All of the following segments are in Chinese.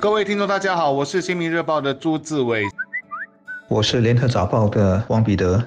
各位听众，大家好，我是新民日报的朱志伟，我是联合早报的王彼得。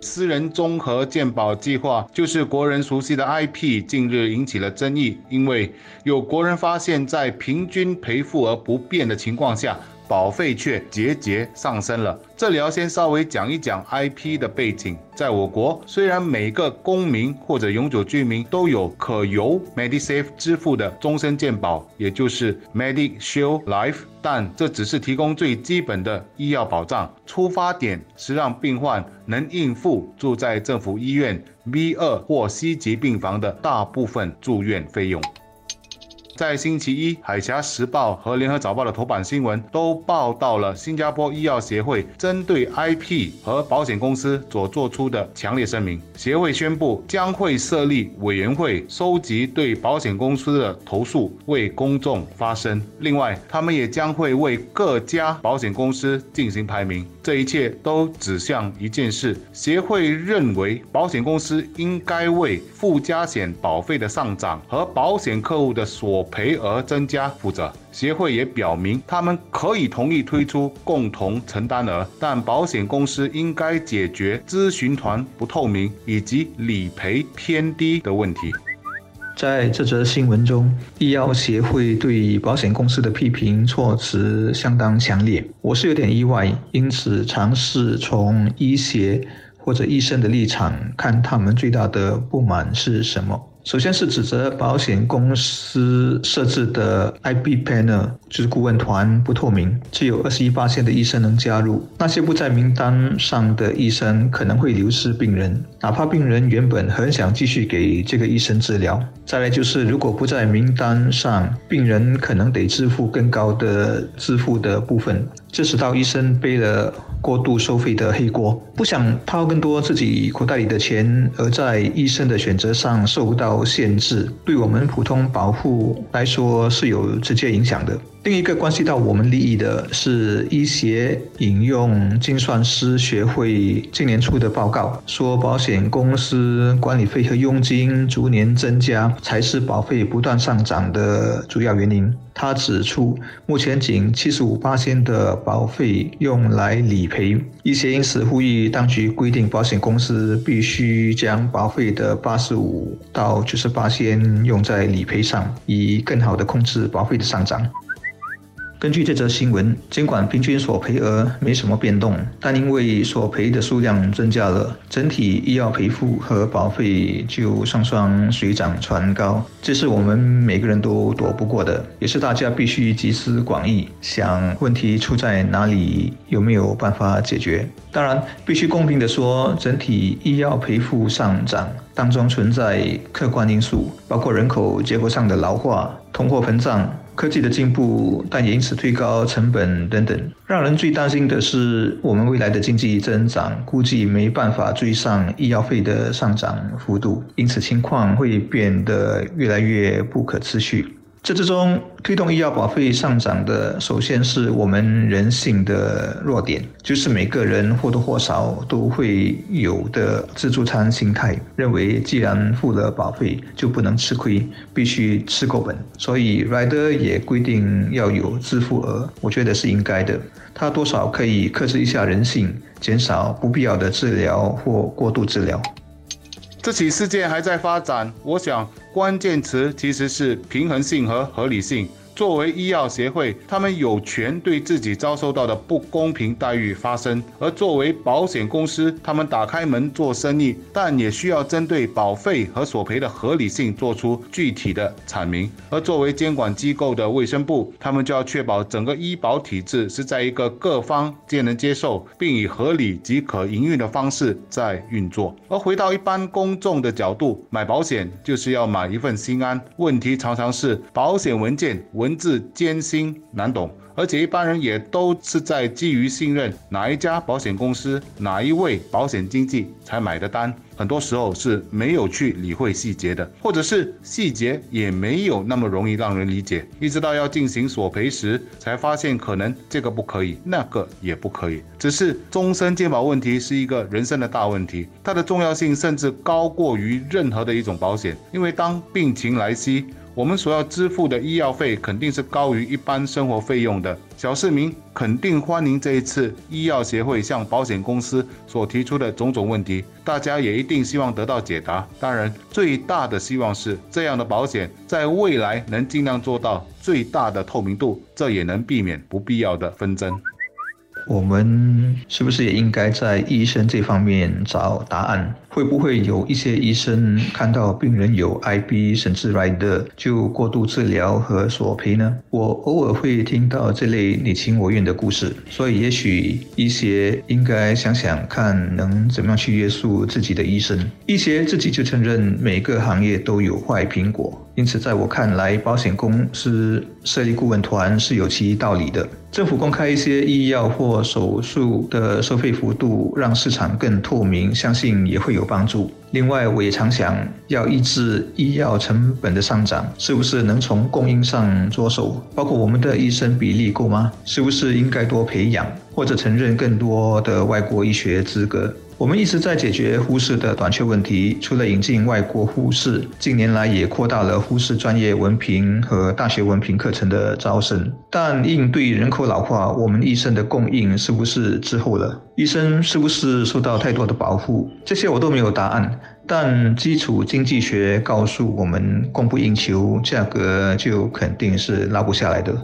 私人综合健保计划就是国人熟悉的 IP，近日引起了争议，因为有国人发现，在平均赔付额不变的情况下。保费却节节上升了。这里要先稍微讲一讲 IP 的背景。在我国，虽然每个公民或者永久居民都有可由 MediSave 支付的终身健保，也就是 MediShield Life，但这只是提供最基本的医药保障。出发点是让病患能应付住在政府医院 B 二或 C 级病房的大部分住院费用。在星期一，《海峡时报》和《联合早报》的头版新闻都报道了新加坡医药协会针对 IP 和保险公司所做出的强烈声明。协会宣布将会设立委员会，收集对保险公司的投诉，为公众发声。另外，他们也将会为各家保险公司进行排名。这一切都指向一件事：协会认为保险公司应该为附加险保费的上涨和保险客户的所赔额增加负责，协会也表明他们可以同意推出共同承担额，但保险公司应该解决咨询团不透明以及理赔偏低的问题。在这则新闻中，医药协会对保险公司的批评措辞相当强烈，我是有点意外，因此尝试从医协或者医生的立场看他们最大的不满是什么。首先是指责保险公司设置的 IP panel 就是顾问团不透明，只有二十一八线的医生能加入，那些不在名单上的医生可能会流失病人，哪怕病人原本很想继续给这个医生治疗。再来就是如果不在名单上，病人可能得支付更高的支付的部分，这使到医生背了。过度收费的黑锅，不想掏更多自己口袋里的钱，而在医生的选择上受到限制，对我们普通保护来说是有直接影响的。另一个关系到我们利益的是，医协引用精算师学会今年出的报告，说保险公司管理费和佣金逐年增加，才是保费不断上涨的主要原因。他指出，目前仅七十五八千的保费用来理赔，医协因此呼吁当局规定保险公司必须将保费的八十五到九十八千用在理赔上，以更好的控制保费的上涨。根据这则新闻，监管平均索赔额没什么变动，但因为索赔的数量增加了，整体医药赔付和保费就双双水涨船高。这是我们每个人都躲不过的，也是大家必须集思广益，想问题出在哪里，有没有办法解决。当然，必须公平地说，整体医药赔付上涨当中存在客观因素，包括人口结构上的老化、通货膨胀。科技的进步，但也因此推高成本等等。让人最担心的是，我们未来的经济增长估计没办法追上医药费的上涨幅度，因此情况会变得越来越不可持续。这之中推动医药保费上涨的，首先是我们人性的弱点，就是每个人或多或少都会有的自助餐心态，认为既然付了保费，就不能吃亏，必须吃够本。所以 Rider 也规定要有支付额，我觉得是应该的。它多少可以克制一下人性，减少不必要的治疗或过度治疗。这起事件还在发展，我想关键词其实是平衡性和合理性。作为医药协会，他们有权对自己遭受到的不公平待遇发声；而作为保险公司，他们打开门做生意，但也需要针对保费和索赔的合理性做出具体的阐明。而作为监管机构的卫生部，他们就要确保整个医保体制是在一个各方皆能接受，并以合理及可营运的方式在运作。而回到一般公众的角度，买保险就是要买一份心安。问题常常是保险文件。文字艰辛难懂，而且一般人也都是在基于信任哪一家保险公司、哪一位保险经纪才买的单。很多时候是没有去理会细节的，或者是细节也没有那么容易让人理解，一直到要进行索赔时，才发现可能这个不可以，那个也不可以。只是终身健保问题是一个人生的大问题，它的重要性甚至高过于任何的一种保险，因为当病情来袭。我们所要支付的医药费肯定是高于一般生活费用的。小市民肯定欢迎这一次医药协会向保险公司所提出的种种问题，大家也一定希望得到解答。当然，最大的希望是这样的保险在未来能尽量做到最大的透明度，这也能避免不必要的纷争。我们是不是也应该在医生这方面找答案？会不会有一些医生看到病人有 IB 甚至来的就过度治疗和索赔呢？我偶尔会听到这类你情我愿的故事，所以也许一些应该想想看，能怎么样去约束自己的医生。一些自己就承认每个行业都有坏苹果，因此在我看来，保险公司设立顾问团是有其道理的。政府公开一些医药或手术的收费幅度，让市场更透明，相信也会有帮助。另外，我也常想要抑制医药成本的上涨，是不是能从供应上着手？包括我们的医生比例够吗？是不是应该多培养或者承认更多的外国医学资格？我们一直在解决护士的短缺问题，除了引进外国护士，近年来也扩大了护士专业文凭和大学文凭课程的招生。但应对人口老化，我们医生的供应是不是滞后了？医生是不是受到太多的保护？这些我都没有答案。但基础经济学告诉我们，供不应求，价格就肯定是拉不下来的。